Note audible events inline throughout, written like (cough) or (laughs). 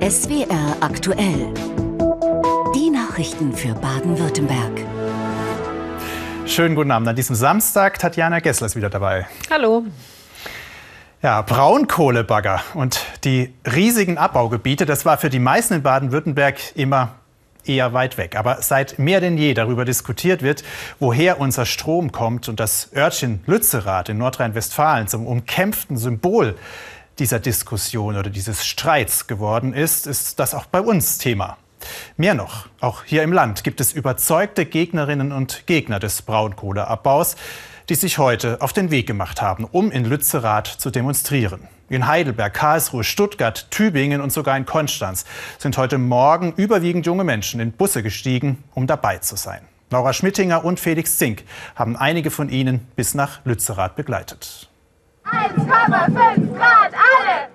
SWR aktuell. Die Nachrichten für Baden-Württemberg. Schönen guten Abend an diesem Samstag. Tatjana Gessler ist wieder dabei. Hallo. Ja, Braunkohlebagger und die riesigen Abbaugebiete, das war für die meisten in Baden-Württemberg immer eher weit weg. Aber seit mehr denn je darüber diskutiert wird, woher unser Strom kommt und das Örtchen Lützerath in Nordrhein-Westfalen zum umkämpften Symbol dieser Diskussion oder dieses Streits geworden ist, ist das auch bei uns Thema. Mehr noch, auch hier im Land gibt es überzeugte Gegnerinnen und Gegner des Braunkohleabbaus, die sich heute auf den Weg gemacht haben, um in Lützerath zu demonstrieren. In Heidelberg, Karlsruhe, Stuttgart, Tübingen und sogar in Konstanz sind heute Morgen überwiegend junge Menschen in Busse gestiegen, um dabei zu sein. Laura Schmittinger und Felix Zink haben einige von ihnen bis nach Lützerath begleitet. 1,5 Grad, alle!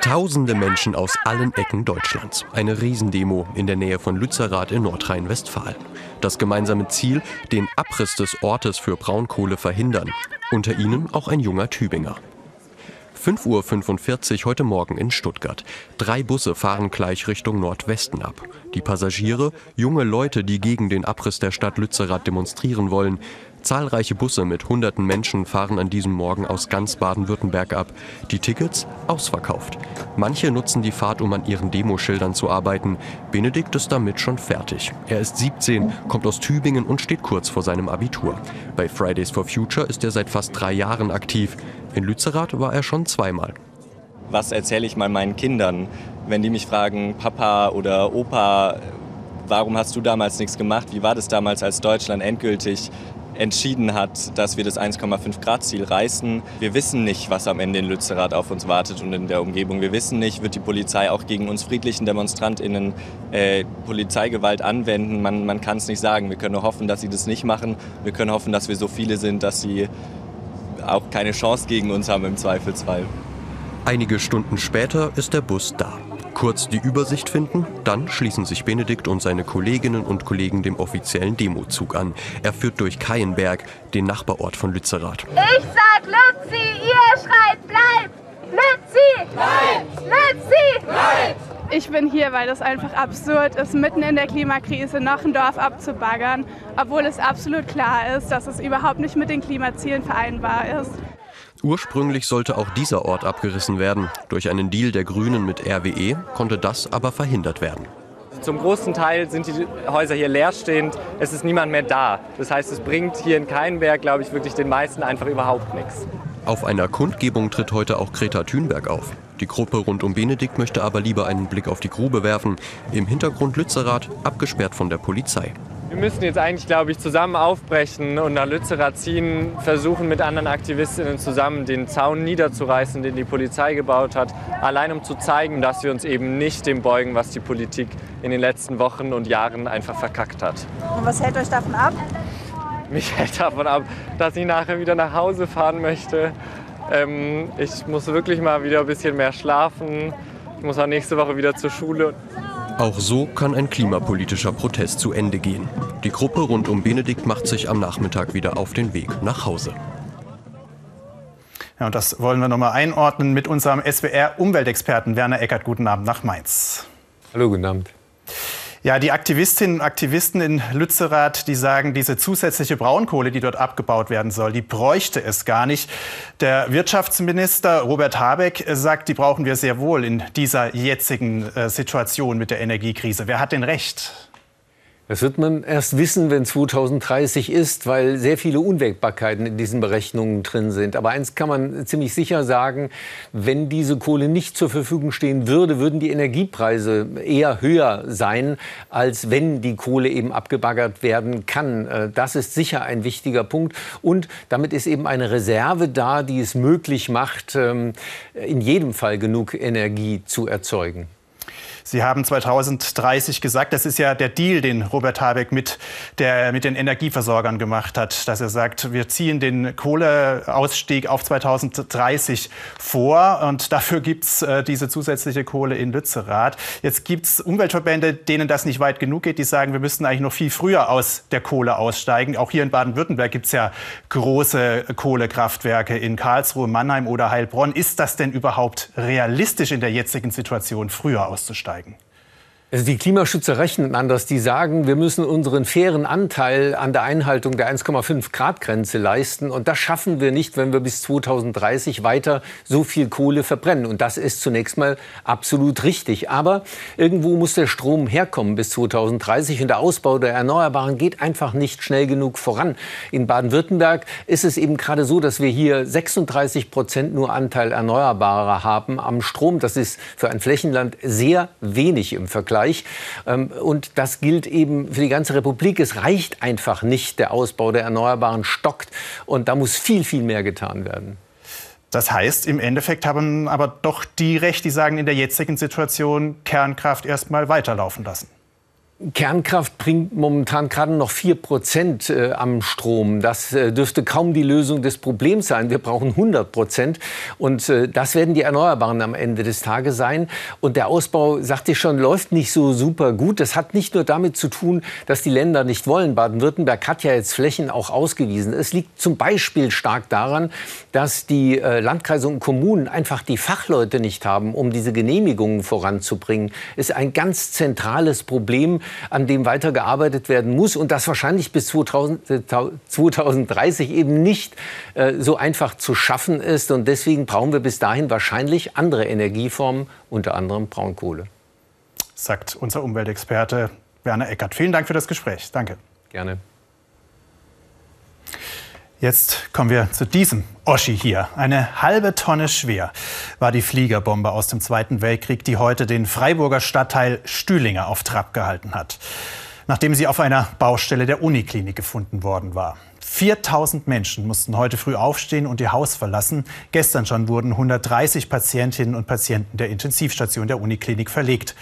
Tausende Menschen aus allen Ecken Deutschlands. Eine Riesendemo in der Nähe von Lützerath in Nordrhein-Westfalen. Das gemeinsame Ziel, den Abriss des Ortes für Braunkohle verhindern. Unter ihnen auch ein junger Tübinger. 5.45 Uhr heute Morgen in Stuttgart. Drei Busse fahren gleich Richtung Nordwesten ab. Die Passagiere, junge Leute, die gegen den Abriss der Stadt Lützerath demonstrieren wollen. Zahlreiche Busse mit hunderten Menschen fahren an diesem Morgen aus ganz Baden-Württemberg ab. Die Tickets ausverkauft. Manche nutzen die Fahrt, um an ihren Demoschildern zu arbeiten. Benedikt ist damit schon fertig. Er ist 17, kommt aus Tübingen und steht kurz vor seinem Abitur. Bei Fridays for Future ist er seit fast drei Jahren aktiv. In Lützerath war er schon zweimal. Was erzähle ich mal meinen Kindern, wenn die mich fragen, Papa oder Opa, warum hast du damals nichts gemacht? Wie war das damals, als Deutschland endgültig entschieden hat, dass wir das 1,5 Grad Ziel reißen. Wir wissen nicht, was am Ende in Lützerath auf uns wartet und in der Umgebung. Wir wissen nicht, wird die Polizei auch gegen uns friedlichen DemonstrantInnen äh, Polizeigewalt anwenden. Man, man kann es nicht sagen. Wir können nur hoffen, dass sie das nicht machen. Wir können hoffen, dass wir so viele sind, dass sie auch keine Chance gegen uns haben im Zweifelsfall. Einige Stunden später ist der Bus da. Kurz die Übersicht finden, dann schließen sich Benedikt und seine Kolleginnen und Kollegen dem offiziellen Demozug an. Er führt durch Kaienberg, den Nachbarort von Lützerath. Ich sag Lützi, ihr schreit bleibt! Lützi! Bleibt! Lützi! Bleibt! Ich bin hier, weil es einfach absurd ist, mitten in der Klimakrise noch ein Dorf abzubaggern, obwohl es absolut klar ist, dass es überhaupt nicht mit den Klimazielen vereinbar ist. Ursprünglich sollte auch dieser Ort abgerissen werden. Durch einen Deal der Grünen mit RWE konnte das aber verhindert werden. Zum großen Teil sind die Häuser hier leerstehend. Es ist niemand mehr da. Das heißt, es bringt hier in Keinberg, glaube ich, wirklich den meisten einfach überhaupt nichts. Auf einer Kundgebung tritt heute auch Greta Thunberg auf. Die Gruppe rund um Benedikt möchte aber lieber einen Blick auf die Grube werfen. Im Hintergrund Lützerath, abgesperrt von der Polizei. Wir müssen jetzt eigentlich, glaube ich, zusammen aufbrechen und nach Lützerath ziehen, versuchen mit anderen Aktivistinnen zusammen den Zaun niederzureißen, den die Polizei gebaut hat, allein um zu zeigen, dass wir uns eben nicht dem beugen, was die Politik in den letzten Wochen und Jahren einfach verkackt hat. Und was hält euch davon ab? Mich hält davon ab, dass ich nachher wieder nach Hause fahren möchte. Ähm, ich muss wirklich mal wieder ein bisschen mehr schlafen. Ich muss auch nächste Woche wieder zur Schule. Auch so kann ein klimapolitischer Protest zu Ende gehen. Die Gruppe rund um Benedikt macht sich am Nachmittag wieder auf den Weg nach Hause. Ja, und das wollen wir noch mal einordnen mit unserem SWR-Umweltexperten Werner Eckert. Guten Abend nach Mainz. Hallo, guten Abend. Ja, die Aktivistinnen und Aktivisten in Lützerath, die sagen, diese zusätzliche Braunkohle, die dort abgebaut werden soll, die bräuchte es gar nicht. Der Wirtschaftsminister Robert Habeck sagt, die brauchen wir sehr wohl in dieser jetzigen äh, Situation mit der Energiekrise. Wer hat denn recht? Das wird man erst wissen, wenn 2030 ist, weil sehr viele Unwägbarkeiten in diesen Berechnungen drin sind. Aber eins kann man ziemlich sicher sagen, wenn diese Kohle nicht zur Verfügung stehen würde, würden die Energiepreise eher höher sein, als wenn die Kohle eben abgebaggert werden kann. Äh, das ist sicher ein wichtiger Punkt. Und damit ist eben eine Reserve da, die es möglich macht, ähm, in jedem Fall genug Energie zu erzeugen. Sie haben 2030 gesagt, das ist ja der Deal, den Robert Habeck mit, der, mit den Energieversorgern gemacht hat, dass er sagt, wir ziehen den Kohleausstieg auf 2030 vor und dafür gibt es äh, diese zusätzliche Kohle in Lützerath. Jetzt gibt es Umweltverbände, denen das nicht weit genug geht, die sagen, wir müssten eigentlich noch viel früher aus der Kohle aussteigen. Auch hier in Baden-Württemberg gibt es ja große Kohlekraftwerke in Karlsruhe, Mannheim oder Heilbronn. Ist das denn überhaupt realistisch in der jetzigen Situation, früher auszusteigen? Zeigen. Also die Klimaschützer rechnen anders. Die sagen, wir müssen unseren fairen Anteil an der Einhaltung der 1,5 Grad Grenze leisten. Und das schaffen wir nicht, wenn wir bis 2030 weiter so viel Kohle verbrennen. Und das ist zunächst mal absolut richtig. Aber irgendwo muss der Strom herkommen bis 2030. Und der Ausbau der Erneuerbaren geht einfach nicht schnell genug voran. In Baden-Württemberg ist es eben gerade so, dass wir hier 36 Prozent nur Anteil Erneuerbarer haben am Strom. Das ist für ein Flächenland sehr wenig im Vergleich. Österreich. Ähm, und das gilt eben für die ganze Republik. Es reicht einfach nicht. Der Ausbau der Erneuerbaren stockt. Und da muss viel, viel mehr getan werden. Das heißt, im Endeffekt haben aber doch die Recht, die sagen, in der jetzigen Situation Kernkraft erst mal weiterlaufen lassen. Kernkraft bringt momentan gerade noch 4 Prozent äh, am Strom. Das äh, dürfte kaum die Lösung des Problems sein. Wir brauchen 100 Prozent. Und äh, das werden die Erneuerbaren am Ende des Tages sein. Und der Ausbau, sagte ich schon, läuft nicht so super gut. Das hat nicht nur damit zu tun, dass die Länder nicht wollen. Baden-Württemberg hat ja jetzt Flächen auch ausgewiesen. Es liegt zum Beispiel stark daran, dass die Landkreise und Kommunen einfach die Fachleute nicht haben, um diese Genehmigungen voranzubringen. Ist ein ganz zentrales Problem an dem weitergearbeitet werden muss und das wahrscheinlich bis 2000, 2030 eben nicht äh, so einfach zu schaffen ist. Und deswegen brauchen wir bis dahin wahrscheinlich andere Energieformen, unter anderem Braunkohle. Sagt unser Umweltexperte Werner Eckert. Vielen Dank für das Gespräch. Danke. Gerne. Jetzt kommen wir zu diesem Oschi hier. Eine halbe Tonne schwer war die Fliegerbombe aus dem Zweiten Weltkrieg, die heute den Freiburger Stadtteil Stühlinger auf Trab gehalten hat, nachdem sie auf einer Baustelle der Uniklinik gefunden worden war. 4000 Menschen mussten heute früh aufstehen und ihr Haus verlassen. Gestern schon wurden 130 Patientinnen und Patienten der Intensivstation der Uniklinik verlegt,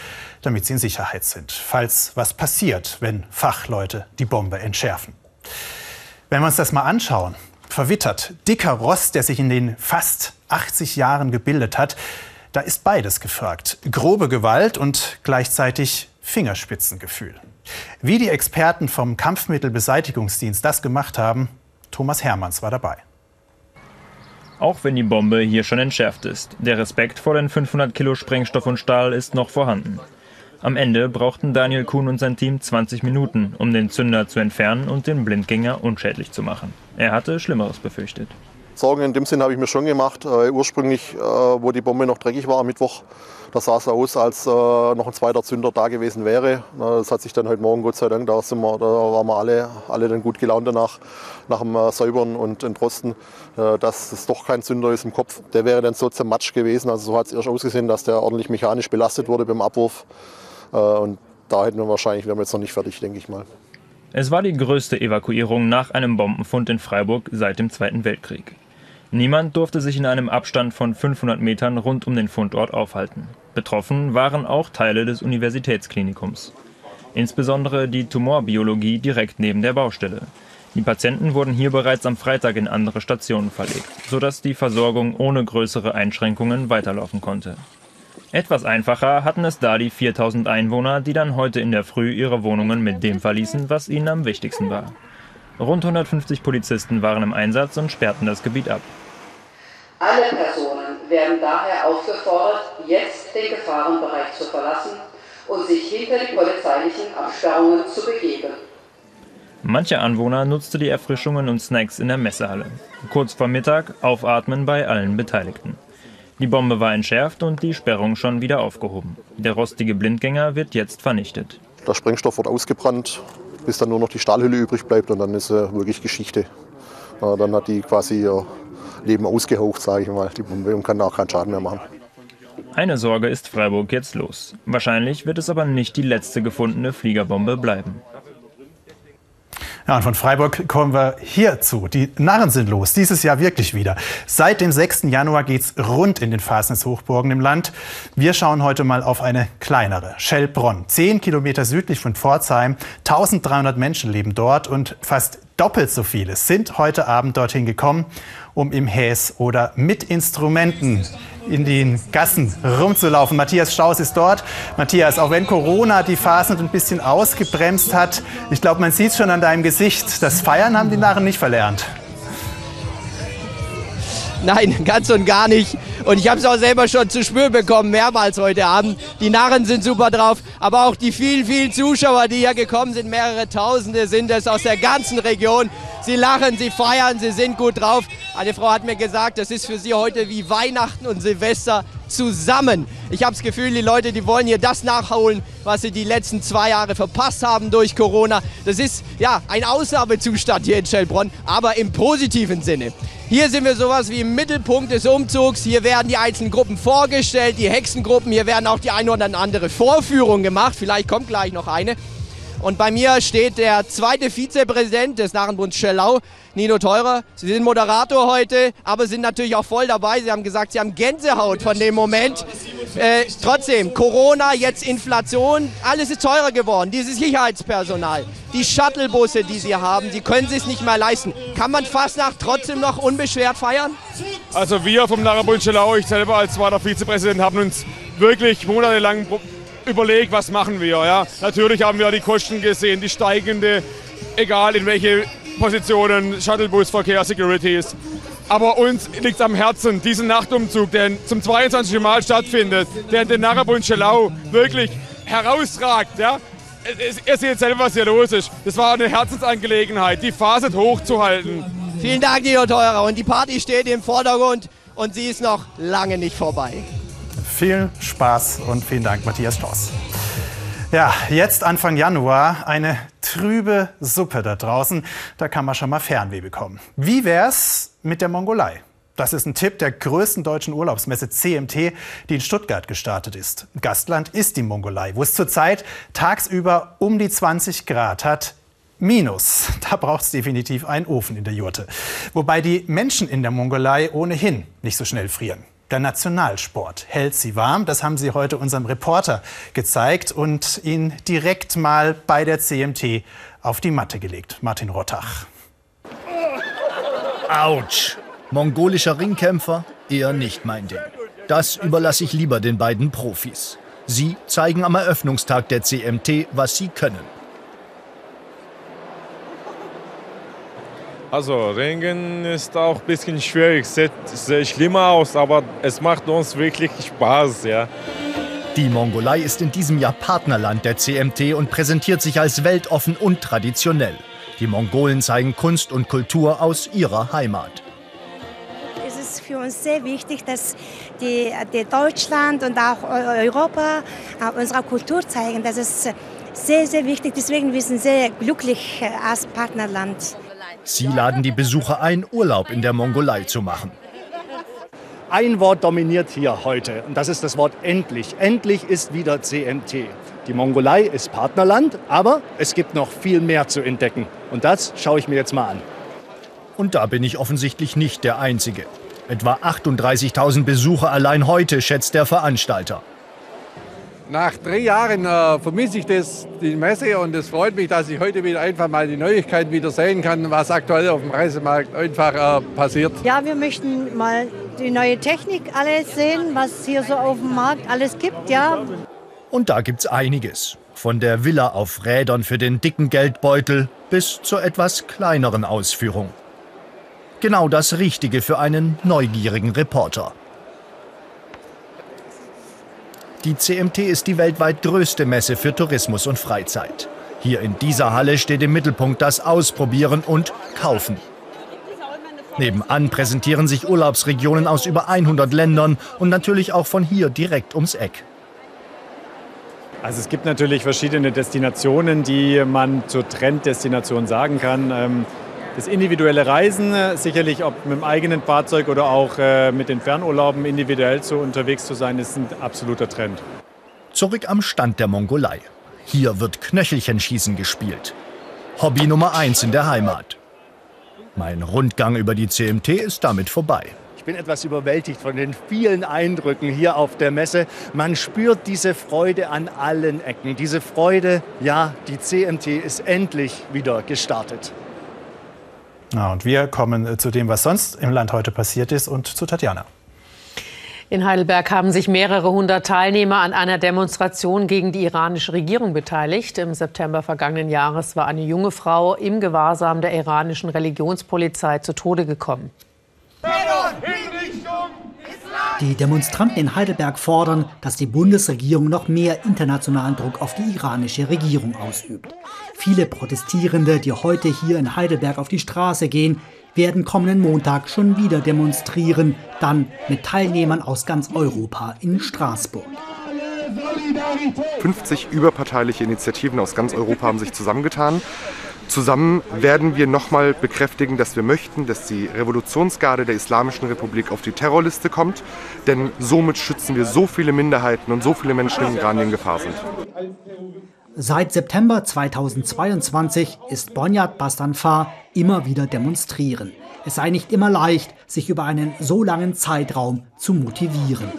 damit sie in Sicherheit sind, falls was passiert, wenn Fachleute die Bombe entschärfen. Wenn wir uns das mal anschauen, verwittert, dicker Rost, der sich in den fast 80 Jahren gebildet hat, da ist beides gefragt. Grobe Gewalt und gleichzeitig Fingerspitzengefühl. Wie die Experten vom Kampfmittelbeseitigungsdienst das gemacht haben, Thomas Hermanns war dabei. Auch wenn die Bombe hier schon entschärft ist, der Respekt vor den 500 Kilo Sprengstoff und Stahl ist noch vorhanden. Am Ende brauchten Daniel Kuhn und sein Team 20 Minuten, um den Zünder zu entfernen und den Blindgänger unschädlich zu machen. Er hatte Schlimmeres befürchtet. Sorgen in dem Sinn habe ich mir schon gemacht. Äh, ursprünglich, äh, wo die Bombe noch dreckig war am Mittwoch, da sah es aus, als äh, noch ein zweiter Zünder da gewesen wäre. Das hat sich dann heute Morgen, Gott sei Dank, da, sind wir, da waren wir alle, alle dann gut gelaunt danach, nach dem äh, Säubern und Entrosten, äh, dass es doch kein Zünder ist im Kopf. Der wäre dann so zermatscht gewesen. Also so hat es erst ausgesehen, dass der ordentlich mechanisch belastet wurde beim Abwurf. Äh, und da hätten wir wahrscheinlich, wir jetzt noch nicht fertig, denke ich mal. Es war die größte Evakuierung nach einem Bombenfund in Freiburg seit dem Zweiten Weltkrieg. Niemand durfte sich in einem Abstand von 500 Metern rund um den Fundort aufhalten. Betroffen waren auch Teile des Universitätsklinikums. Insbesondere die Tumorbiologie direkt neben der Baustelle. Die Patienten wurden hier bereits am Freitag in andere Stationen verlegt, sodass die Versorgung ohne größere Einschränkungen weiterlaufen konnte. Etwas einfacher hatten es da die 4000 Einwohner, die dann heute in der Früh ihre Wohnungen mit dem verließen, was ihnen am wichtigsten war. Rund 150 Polizisten waren im Einsatz und sperrten das Gebiet ab. Alle Personen werden daher aufgefordert, jetzt den Gefahrenbereich zu verlassen und sich hinter die polizeilichen Absperrungen zu begeben. Manche Anwohner nutzte die Erfrischungen und Snacks in der Messehalle. Kurz vor Mittag aufatmen bei allen Beteiligten. Die Bombe war entschärft und die Sperrung schon wieder aufgehoben. Der rostige Blindgänger wird jetzt vernichtet. Der Sprengstoff wird ausgebrannt, bis dann nur noch die Stahlhülle übrig bleibt und dann ist äh, wirklich Geschichte. Äh, dann hat die quasi ihr Leben ausgehaucht, sage ich mal, die Bombe und kann auch keinen Schaden mehr machen. Eine Sorge ist Freiburg jetzt los. Wahrscheinlich wird es aber nicht die letzte gefundene Fliegerbombe bleiben. Ja, und von Freiburg kommen wir hierzu. Die Narren sind los, dieses Jahr wirklich wieder. Seit dem 6. Januar geht's rund in den Fasnes-Hochburgen im Land. Wir schauen heute mal auf eine kleinere, Schellbronn. Zehn Kilometer südlich von Pforzheim. 1300 Menschen leben dort und fast doppelt so viele sind heute Abend dorthin gekommen, um im Häs oder mit Instrumenten in den Gassen rumzulaufen. Matthias Staus ist dort. Matthias, auch wenn Corona die Phasen ein bisschen ausgebremst hat, ich glaube, man sieht es schon an deinem Gesicht, das Feiern haben die Narren nicht verlernt. Nein, ganz und gar nicht. Und ich habe es auch selber schon zu spüren bekommen, mehrmals heute Abend. Die Narren sind super drauf, aber auch die vielen, vielen Zuschauer, die hier gekommen sind, mehrere Tausende sind es aus der ganzen Region. Sie lachen, sie feiern, sie sind gut drauf. Eine Frau hat mir gesagt, das ist für sie heute wie Weihnachten und Silvester zusammen. Ich habe das Gefühl, die Leute, die wollen hier das nachholen, was sie die letzten zwei Jahre verpasst haben durch Corona. Das ist ja ein Ausnahmezustand hier in Schellbronn, aber im positiven Sinne. Hier sind wir sowas wie im Mittelpunkt des Umzugs. Hier werden die einzelnen Gruppen vorgestellt, die Hexengruppen. Hier werden auch die eine oder andere Vorführung gemacht. Vielleicht kommt gleich noch eine. Und bei mir steht der zweite Vizepräsident des Narrenbunds Schellau, Nino Teurer. Sie sind Moderator heute, aber sind natürlich auch voll dabei. Sie haben gesagt, Sie haben Gänsehaut von dem Moment. Äh, trotzdem, Corona, jetzt Inflation, alles ist teurer geworden. Dieses Sicherheitspersonal, die Shuttlebusse, die Sie haben, Sie können es nicht mehr leisten. Kann man Fastnacht trotzdem noch unbeschwert feiern? Also wir vom Narrenbund Schellau, ich selber als zweiter Vizepräsident, haben uns wirklich monatelang überlegt, was machen wir. Ja? Natürlich haben wir die Kosten gesehen, die steigende, egal in welche Positionen, Shuttlebusverkehr, Securities. Aber uns liegt am Herzen, diesen Nachtumzug, der zum 22. Mal stattfindet, der in den Narrabund Schelau wirklich herausragt. Ja? Ihr seht selber, was hier los ist. Das war eine Herzensangelegenheit, die Phase hochzuhalten. Vielen Dank, Nino Teurer. Und die Party steht im Vordergrund und sie ist noch lange nicht vorbei. Viel Spaß und vielen Dank, Matthias Stoss. Ja, jetzt Anfang Januar eine trübe Suppe da draußen. Da kann man schon mal Fernweh bekommen. Wie wär's mit der Mongolei? Das ist ein Tipp der größten deutschen Urlaubsmesse CMT, die in Stuttgart gestartet ist. Gastland ist die Mongolei, wo es zurzeit tagsüber um die 20 Grad hat. Minus. (laughs) Da braucht es definitiv einen Ofen in der Jurte. Wobei die Menschen in der Mongolei ohnehin nicht so schnell frieren. Der Nationalsport hält sie warm. Das haben sie heute unserem Reporter gezeigt und ihn direkt mal bei der CMT auf die Matte gelegt. Martin Rottach. Autsch! Mongolischer Ringkämpfer? Eher nicht mein Ding. Das überlasse ich lieber den beiden Profis. Sie zeigen am Eröffnungstag der CMT, was sie können. Also Ringen ist auch ein bisschen schwierig, sieht sehr schlimmer aus, aber es macht uns wirklich Spaß, ja. Die Mongolei ist in diesem Jahr Partnerland der CMT und präsentiert sich als weltoffen und traditionell. Die Mongolen zeigen Kunst und Kultur aus ihrer Heimat. Es ist für uns sehr wichtig, dass die, die Deutschland und auch Europa unsere Kultur zeigen. Das ist sehr, sehr wichtig. Deswegen wir sind sehr glücklich als Partnerland. Sie laden die Besucher ein, Urlaub in der Mongolei zu machen. Ein Wort dominiert hier heute und das ist das Wort endlich. Endlich ist wieder CMT. Die Mongolei ist Partnerland, aber es gibt noch viel mehr zu entdecken. Und das schaue ich mir jetzt mal an. Und da bin ich offensichtlich nicht der Einzige. Etwa 38.000 Besucher allein heute, schätzt der Veranstalter. Nach drei Jahren äh, vermisse ich das, die Messe und es freut mich, dass ich heute wieder einfach mal die Neuigkeiten wieder sehen kann, was aktuell auf dem Reisemarkt einfach äh, passiert. Ja, wir möchten mal die neue Technik alles sehen, was hier so auf dem Markt alles gibt, ja. Und da gibt's einiges. Von der Villa auf Rädern für den dicken Geldbeutel bis zur etwas kleineren Ausführung. Genau das Richtige für einen neugierigen Reporter. Die CMT ist die weltweit größte Messe für Tourismus und Freizeit. Hier in dieser Halle steht im Mittelpunkt das Ausprobieren und Kaufen. Nebenan präsentieren sich Urlaubsregionen aus über 100 Ländern und natürlich auch von hier direkt ums Eck. Also es gibt natürlich verschiedene Destinationen, die man zur Trenddestination sagen kann. Das individuelle Reisen, sicherlich ob mit dem eigenen Fahrzeug oder auch äh, mit den Fernurlauben individuell so unterwegs zu sein, ist ein absoluter Trend. Zurück am Stand der Mongolei. Hier wird Knöchelchenschießen gespielt. Hobby Nummer eins in der Heimat. Mein Rundgang über die CMT ist damit vorbei. Ich bin etwas überwältigt von den vielen Eindrücken hier auf der Messe. Man spürt diese Freude an allen Ecken. Diese Freude, ja, die CMT ist endlich wieder gestartet. Ja, und wir kommen äh, zu dem, was sonst im Land heute passiert ist und zu Tatjana. In Heidelberg haben sich mehrere hundert Teilnehmer an einer Demonstration gegen die iranische Regierung beteiligt. Im September vergangenen Jahres war eine junge Frau im Gewahrsam der iranischen Religionspolizei zu Tode gekommen. Die Demonstranten in Heidelberg fordern, dass die Bundesregierung noch mehr internationalen Druck auf die iranische Regierung ausübt. Viele Protestierende, die heute hier in Heidelberg auf die Straße gehen, werden kommenden Montag schon wieder demonstrieren, dann mit Teilnehmern aus ganz Europa in Straßburg. 50 überparteiliche Initiativen aus ganz Europa haben sich zusammengetan. Zusammen werden wir nochmal bekräftigen, dass wir möchten, dass die Revolutionsgarde der Islamischen Republik auf die Terrorliste kommt, denn somit schützen wir so viele Minderheiten und so viele Menschen im Iran, die in Gefahr sind. Seit September 2022 ist Bonyat Bastanfar immer wieder demonstrieren. Es sei nicht immer leicht, sich über einen so langen Zeitraum zu motivieren.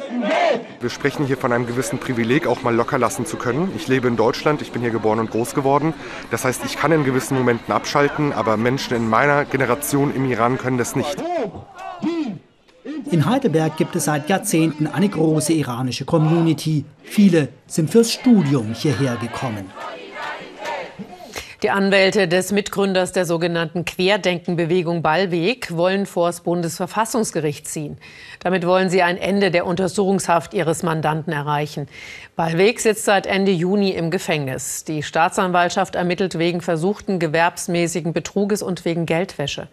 Wir sprechen hier von einem gewissen Privileg, auch mal locker lassen zu können. Ich lebe in Deutschland, ich bin hier geboren und groß geworden. Das heißt, ich kann in gewissen Momenten abschalten, aber Menschen in meiner Generation im Iran können das nicht. In Heidelberg gibt es seit Jahrzehnten eine große iranische Community. Viele sind fürs Studium hierher gekommen. Die Anwälte des Mitgründers der sogenannten Querdenkenbewegung Ballweg wollen vor das Bundesverfassungsgericht ziehen. Damit wollen sie ein Ende der Untersuchungshaft ihres Mandanten erreichen. Ballweg sitzt seit Ende Juni im Gefängnis. Die Staatsanwaltschaft ermittelt wegen versuchten gewerbsmäßigen Betruges und wegen Geldwäsche.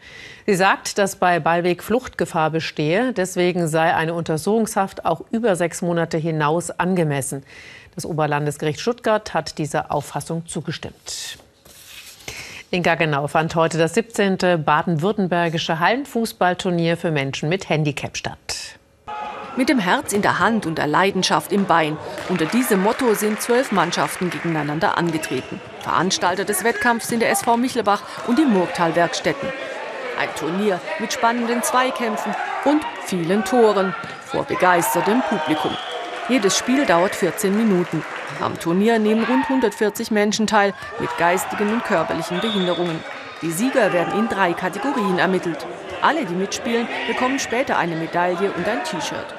Sie sagt, dass bei Ballweg Fluchtgefahr bestehe. Deswegen sei eine Untersuchungshaft auch über sechs Monate hinaus angemessen. Das Oberlandesgericht Stuttgart hat dieser Auffassung zugestimmt. In Gaggenau fand heute das 17. baden-württembergische Hallenfußballturnier für Menschen mit Handicap statt. Mit dem Herz in der Hand und der Leidenschaft im Bein. Unter diesem Motto sind zwölf Mannschaften gegeneinander angetreten. Veranstalter des Wettkampfs sind der SV Michelbach und die Murgtal-Werkstätten. Ein Turnier mit spannenden Zweikämpfen und vielen Toren vor begeistertem Publikum. Jedes Spiel dauert 14 Minuten. Am Turnier nehmen rund 140 Menschen teil mit geistigen und körperlichen Behinderungen. Die Sieger werden in drei Kategorien ermittelt. Alle, die mitspielen, bekommen später eine Medaille und ein T-Shirt.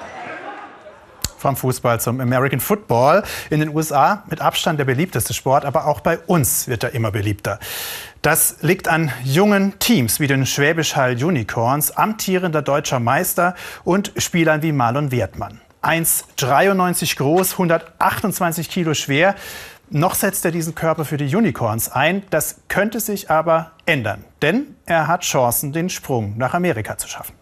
Vom Fußball zum American Football. In den USA mit Abstand der beliebteste Sport, aber auch bei uns wird er immer beliebter. Das liegt an jungen Teams wie den Schwäbisch Hall Unicorns, amtierender deutscher Meister und Spielern wie Marlon Wertmann. 1,93 groß, 128 Kilo schwer. Noch setzt er diesen Körper für die Unicorns ein. Das könnte sich aber ändern, denn er hat Chancen, den Sprung nach Amerika zu schaffen.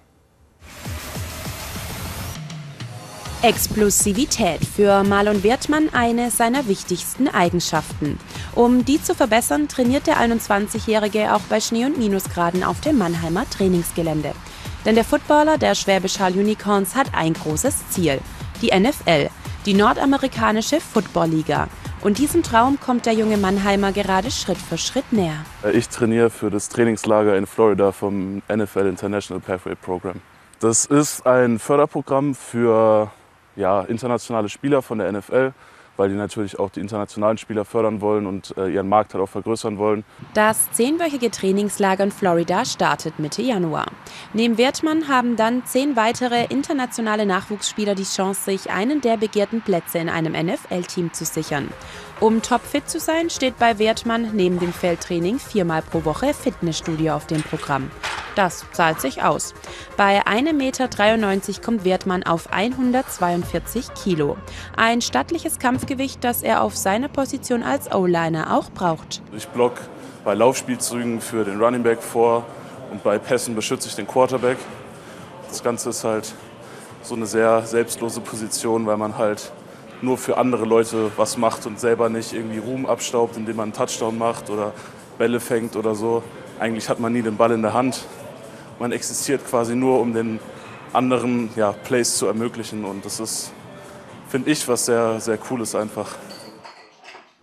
Explosivität für Marlon Wertmann eine seiner wichtigsten Eigenschaften. Um die zu verbessern, trainiert der 21-Jährige auch bei Schnee- und Minusgraden auf dem Mannheimer Trainingsgelände. Denn der Footballer der Schwäbisch Hall Unicorns hat ein großes Ziel. Die NFL, die nordamerikanische Footballliga. Und diesem Traum kommt der junge Mannheimer gerade Schritt für Schritt näher. Ich trainiere für das Trainingslager in Florida vom NFL International Pathway Program. Das ist ein Förderprogramm für ja, internationale Spieler von der NFL weil die natürlich auch die internationalen Spieler fördern wollen und äh, ihren Markt halt auch vergrößern wollen. Das zehnwöchige Trainingslager in Florida startet Mitte Januar. Neben Wertmann haben dann zehn weitere internationale Nachwuchsspieler die Chance, sich einen der begehrten Plätze in einem NFL-Team zu sichern. Um topfit zu sein, steht bei Wertmann neben dem Feldtraining viermal pro Woche Fitnessstudio auf dem Programm. Das zahlt sich aus. Bei 1,93 Meter kommt Wertmann auf 142 Kilo. Ein stattliches Kampfgewicht, das er auf seiner Position als O-Liner auch braucht. Ich block bei Laufspielzügen für den Running Back vor und bei Pässen beschütze ich den Quarterback. Das Ganze ist halt so eine sehr selbstlose Position, weil man halt nur für andere Leute was macht und selber nicht irgendwie Ruhm abstaubt, indem man einen Touchdown macht oder Bälle fängt oder so. Eigentlich hat man nie den Ball in der Hand. Man existiert quasi nur, um den anderen ja, Plays zu ermöglichen. Und das ist, finde ich, was sehr, sehr cool ist einfach.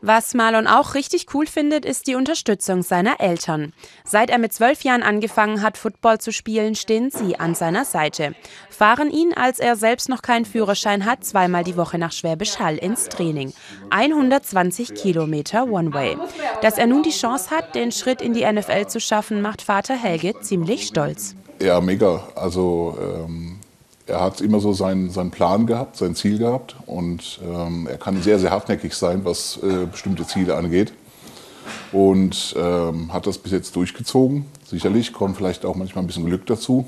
Was Marlon auch richtig cool findet, ist die Unterstützung seiner Eltern. Seit er mit zwölf Jahren angefangen hat, Football zu spielen, stehen sie an seiner Seite. Fahren ihn, als er selbst noch keinen Führerschein hat, zweimal die Woche nach Schwäbisch Hall ins Training. 120 Kilometer One-Way. Dass er nun die Chance hat, den Schritt in die NFL zu schaffen, macht Vater Helge ziemlich stolz. Ja, mega. Also ähm er hat immer so seinen, seinen Plan gehabt, sein Ziel gehabt und ähm, er kann sehr, sehr hartnäckig sein, was äh, bestimmte Ziele angeht. Und ähm, hat das bis jetzt durchgezogen. Sicherlich kommt vielleicht auch manchmal ein bisschen Glück dazu.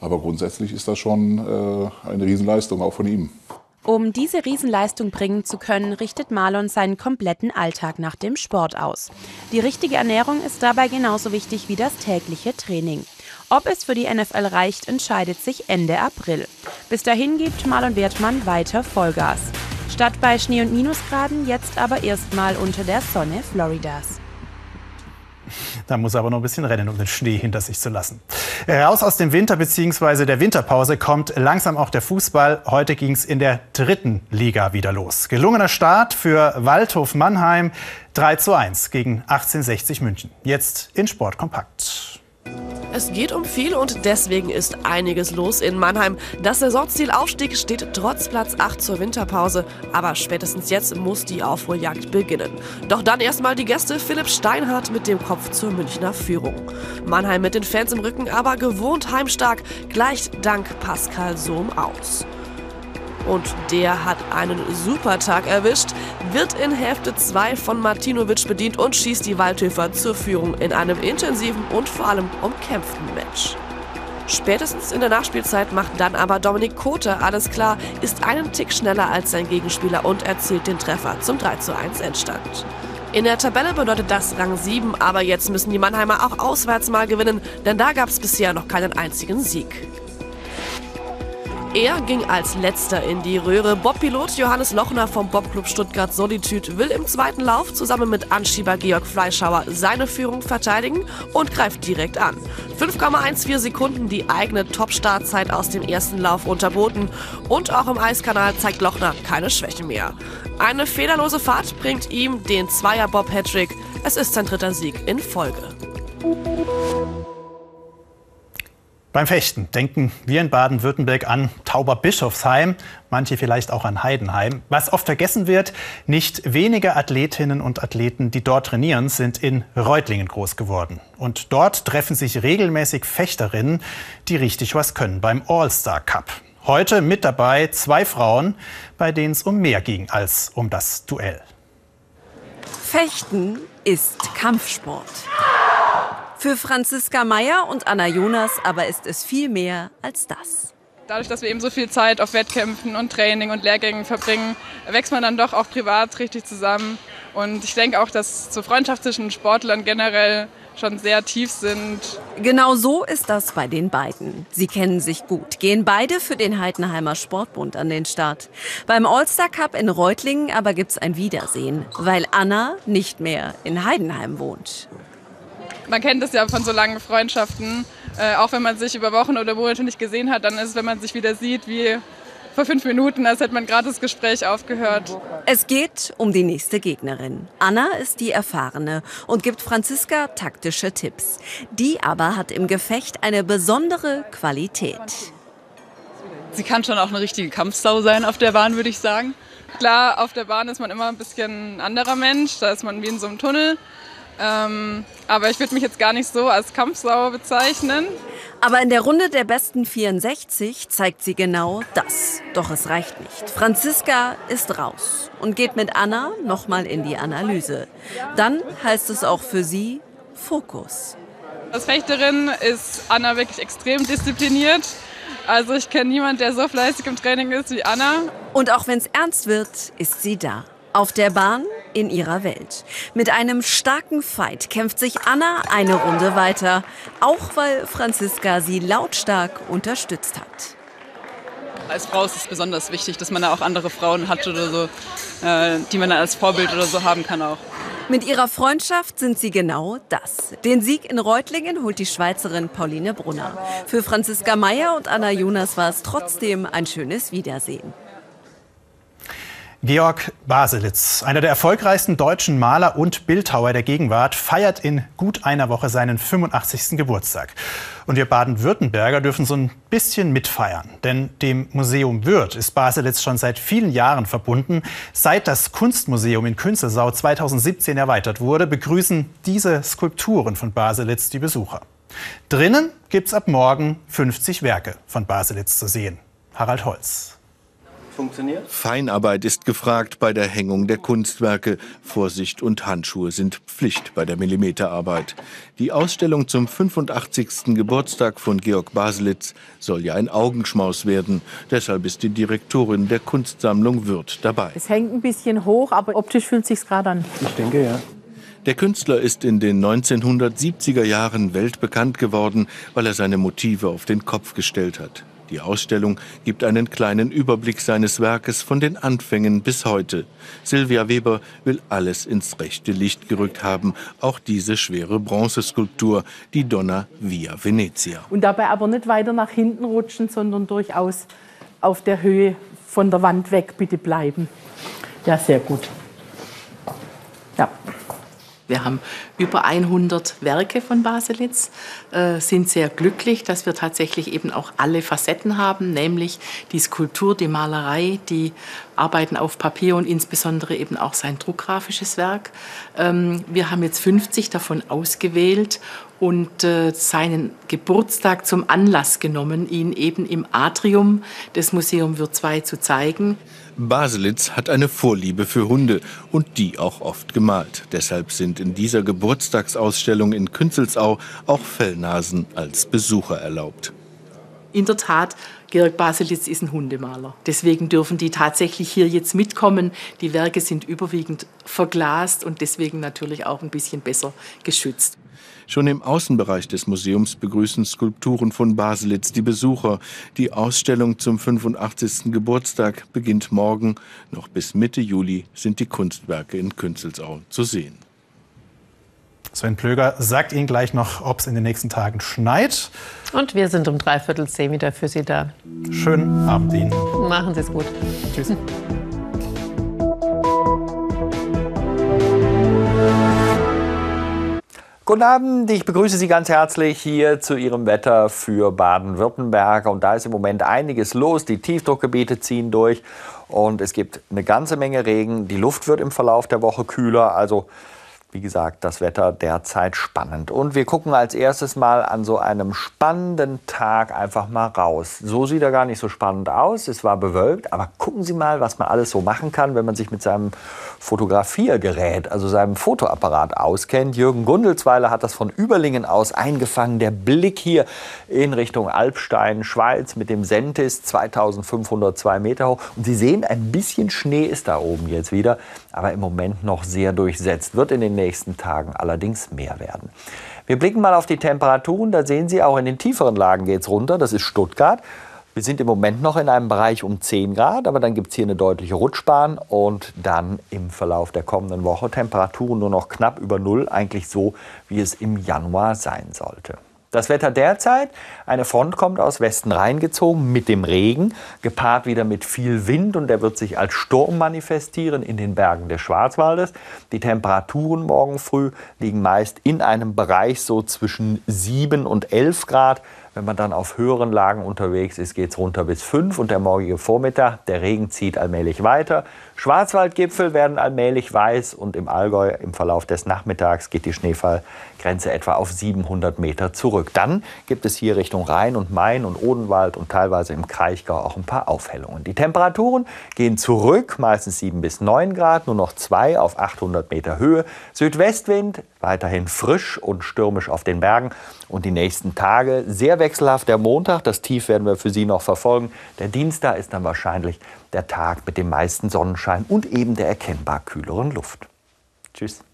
Aber grundsätzlich ist das schon äh, eine Riesenleistung, auch von ihm. Um diese Riesenleistung bringen zu können, richtet Marlon seinen kompletten Alltag nach dem Sport aus. Die richtige Ernährung ist dabei genauso wichtig wie das tägliche Training. Ob es für die NFL reicht, entscheidet sich Ende April. Bis dahin gibt Marlon Wertmann weiter Vollgas. Statt bei Schnee und Minusgraden jetzt aber erstmal unter der Sonne Floridas. Da muss er aber noch ein bisschen rennen, um den Schnee hinter sich zu lassen. Raus aus dem Winter bzw. der Winterpause kommt langsam auch der Fußball. Heute ging es in der dritten Liga wieder los. Gelungener Start für Waldhof Mannheim 3 zu 1 gegen 1860 München. Jetzt in Sport kompakt. Es geht um viel und deswegen ist einiges los in Mannheim. Das Saisonziel Aufstieg steht trotz Platz 8 zur Winterpause, aber spätestens jetzt muss die Aufholjagd beginnen. Doch dann erstmal die Gäste Philipp Steinhardt mit dem Kopf zur Münchner Führung. Mannheim mit den Fans im Rücken, aber gewohnt heimstark, gleicht dank Pascal Sohm aus. Und der hat einen super Tag erwischt, wird in Hälfte 2 von Martinovic bedient und schießt die Waldhöfer zur Führung in einem intensiven und vor allem umkämpften Match. Spätestens in der Nachspielzeit macht dann aber Dominik Kote alles klar, ist einen Tick schneller als sein Gegenspieler und erzielt den Treffer zum 3 zu 1 Endstand. In der Tabelle bedeutet das Rang 7, aber jetzt müssen die Mannheimer auch auswärts mal gewinnen, denn da gab es bisher noch keinen einzigen Sieg. Er ging als letzter in die Röhre. Bobpilot Johannes Lochner vom Bobclub Stuttgart Solitude will im zweiten Lauf zusammen mit Anschieber Georg Fleischhauer seine Führung verteidigen und greift direkt an. 5,14 Sekunden die eigene Top-Startzeit aus dem ersten Lauf unterboten und auch im Eiskanal zeigt Lochner keine Schwäche mehr. Eine fehlerlose Fahrt bringt ihm den Zweier-Bob-Hattrick. Es ist sein dritter Sieg in Folge. Beim Fechten denken wir in Baden-Württemberg an Tauberbischofsheim, manche vielleicht auch an Heidenheim. Was oft vergessen wird, nicht wenige Athletinnen und Athleten, die dort trainieren, sind in Reutlingen groß geworden. Und dort treffen sich regelmäßig Fechterinnen, die richtig was können beim All-Star Cup. Heute mit dabei zwei Frauen, bei denen es um mehr ging als um das Duell. Fechten ist Kampfsport. Für Franziska Meyer und Anna Jonas aber ist es viel mehr als das. Dadurch, dass wir eben so viel Zeit auf Wettkämpfen und Training und Lehrgängen verbringen, wächst man dann doch auch privat richtig zusammen. Und ich denke auch, dass so Freundschaft zwischen Sportlern generell schon sehr tief sind. Genau so ist das bei den beiden. Sie kennen sich gut, gehen beide für den Heidenheimer Sportbund an den Start. Beim All-Star Cup in Reutlingen aber gibt es ein Wiedersehen, weil Anna nicht mehr in Heidenheim wohnt man kennt das ja von so langen Freundschaften. Äh, auch wenn man sich über Wochen oder Monate nicht gesehen hat, dann ist es, wenn man sich wieder sieht, wie vor fünf Minuten, als hätte man gerade das Gespräch aufgehört. Es geht um die nächste Gegnerin. Anna ist die Erfahrene und gibt Franziska taktische Tipps. Die aber hat im Gefecht eine besondere Qualität. Sie kann schon auch eine richtige Kampfsau sein auf der Bahn, würde ich sagen. Klar, auf der Bahn ist man immer ein bisschen ein anderer Mensch. Da ist man wie in so einem Tunnel. Ähm, aber ich würde mich jetzt gar nicht so als Kampfsau bezeichnen. Aber in der Runde der besten 64 zeigt sie genau das. Doch es reicht nicht. Franziska ist raus und geht mit Anna nochmal in die Analyse. Dann heißt es auch für sie Fokus. Als Fechterin ist Anna wirklich extrem diszipliniert. Also ich kenne niemanden, der so fleißig im Training ist wie Anna. Und auch wenn es ernst wird, ist sie da. Auf der Bahn in ihrer Welt. Mit einem starken Fight kämpft sich Anna eine Runde weiter, auch weil Franziska sie lautstark unterstützt hat. Als Frau ist es besonders wichtig, dass man da auch andere Frauen hat oder so, äh, die man dann als Vorbild oder so haben kann auch. Mit ihrer Freundschaft sind sie genau das. Den Sieg in Reutlingen holt die Schweizerin Pauline Brunner. Für Franziska Meyer und Anna Jonas war es trotzdem ein schönes Wiedersehen. Georg Baselitz, einer der erfolgreichsten deutschen Maler und Bildhauer der Gegenwart, feiert in gut einer Woche seinen 85. Geburtstag. Und wir Baden-Württemberger dürfen so ein bisschen mitfeiern. Denn dem Museum Würth ist Baselitz schon seit vielen Jahren verbunden. Seit das Kunstmuseum in Künzelsau 2017 erweitert wurde, begrüßen diese Skulpturen von Baselitz die Besucher. Drinnen gibt es ab morgen 50 Werke von Baselitz zu sehen. Harald Holz. Funktioniert. Feinarbeit ist gefragt bei der Hängung der Kunstwerke. Vorsicht und Handschuhe sind Pflicht bei der Millimeterarbeit. Die Ausstellung zum 85. Geburtstag von Georg Baselitz soll ja ein Augenschmaus werden. Deshalb ist die Direktorin der Kunstsammlung Würth dabei. Es hängt ein bisschen hoch, aber optisch fühlt sich gerade an. Ich denke, ja. Der Künstler ist in den 1970er Jahren weltbekannt geworden, weil er seine Motive auf den Kopf gestellt hat. Die Ausstellung gibt einen kleinen Überblick seines Werkes von den Anfängen bis heute. Silvia Weber will alles ins rechte Licht gerückt haben, auch diese schwere Bronzeskulptur, die Donna Via Venezia. Und dabei aber nicht weiter nach hinten rutschen, sondern durchaus auf der Höhe von der Wand weg bitte bleiben. Ja, sehr gut. Wir haben über 100 Werke von Baselitz, äh, sind sehr glücklich, dass wir tatsächlich eben auch alle Facetten haben, nämlich die Skulptur, die Malerei, die Arbeiten auf Papier und insbesondere eben auch sein druckgrafisches Werk. Ähm, wir haben jetzt 50 davon ausgewählt und äh, seinen Geburtstag zum Anlass genommen, ihn eben im Atrium des Museum Würth II zu zeigen. Baselitz hat eine Vorliebe für Hunde und die auch oft gemalt. Deshalb sind in dieser Geburtstagsausstellung in Künzelsau auch Fellnasen als Besucher erlaubt. In der Tat, Georg Baselitz ist ein Hundemaler. Deswegen dürfen die tatsächlich hier jetzt mitkommen. Die Werke sind überwiegend verglast und deswegen natürlich auch ein bisschen besser geschützt. Schon im Außenbereich des Museums begrüßen Skulpturen von Baselitz die Besucher. Die Ausstellung zum 85. Geburtstag beginnt morgen. Noch bis Mitte Juli sind die Kunstwerke in Künzelsau zu sehen. Sven Plöger sagt Ihnen gleich noch, ob es in den nächsten Tagen schneit. Und wir sind um dreiviertel zehn wieder für Sie da. Schönen Abend Ihnen. Machen Sie es gut. Tschüss. (laughs) Guten Abend, ich begrüße Sie ganz herzlich hier zu Ihrem Wetter für Baden-Württemberg. Und da ist im Moment einiges los. Die Tiefdruckgebiete ziehen durch und es gibt eine ganze Menge Regen. Die Luft wird im Verlauf der Woche kühler. Also wie gesagt, das Wetter derzeit spannend. Und wir gucken als erstes mal an so einem spannenden Tag einfach mal raus. So sieht er gar nicht so spannend aus. Es war bewölkt, aber gucken Sie mal, was man alles so machen kann, wenn man sich mit seinem Fotografiergerät, also seinem Fotoapparat auskennt. Jürgen Gundelsweiler hat das von Überlingen aus eingefangen. Der Blick hier in Richtung Alpstein, Schweiz mit dem Sentis, 2502 Meter hoch. Und Sie sehen, ein bisschen Schnee ist da oben jetzt wieder, aber im Moment noch sehr durchsetzt. Wird in den nächsten Tagen allerdings mehr werden. Wir blicken mal auf die Temperaturen. Da sehen Sie auch in den tieferen Lagen geht es runter. Das ist Stuttgart. Wir sind im Moment noch in einem Bereich um 10 Grad, aber dann gibt es hier eine deutliche Rutschbahn und dann im Verlauf der kommenden Woche Temperaturen nur noch knapp über Null, eigentlich so, wie es im Januar sein sollte. Das Wetter derzeit, eine Front kommt aus Westen reingezogen mit dem Regen, gepaart wieder mit viel Wind und der wird sich als Sturm manifestieren in den Bergen des Schwarzwaldes. Die Temperaturen morgen früh liegen meist in einem Bereich so zwischen 7 und 11 Grad. Wenn man dann auf höheren Lagen unterwegs ist, geht es runter bis 5 und der morgige Vormittag, der Regen zieht allmählich weiter. Schwarzwaldgipfel werden allmählich weiß und im Allgäu im Verlauf des Nachmittags geht die Schneefallgrenze etwa auf 700 Meter zurück. Dann gibt es hier Richtung Rhein und Main und Odenwald und teilweise im Kraichgau auch ein paar Aufhellungen. Die Temperaturen gehen zurück, meistens 7 bis 9 Grad, nur noch 2 auf 800 Meter Höhe. Südwestwind weiterhin frisch und stürmisch auf den Bergen und die nächsten Tage sehr wechselhaft. Der Montag, das Tief werden wir für Sie noch verfolgen. Der Dienstag ist dann wahrscheinlich der Tag mit dem meisten Sonnenschein und eben der erkennbar kühleren Luft. Tschüss.